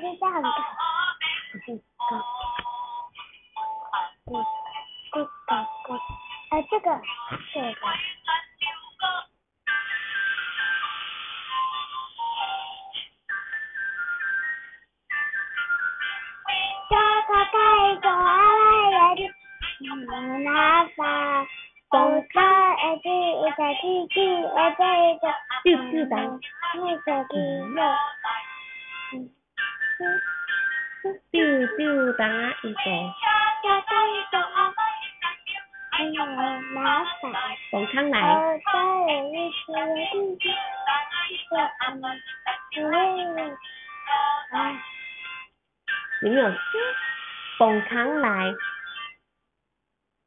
现在很尬。嗯，这个，这个。这个，这个。这个，这个。tiêu tiêu tá y cổ còn khăn này đúng ờ, rồi còn khăn lại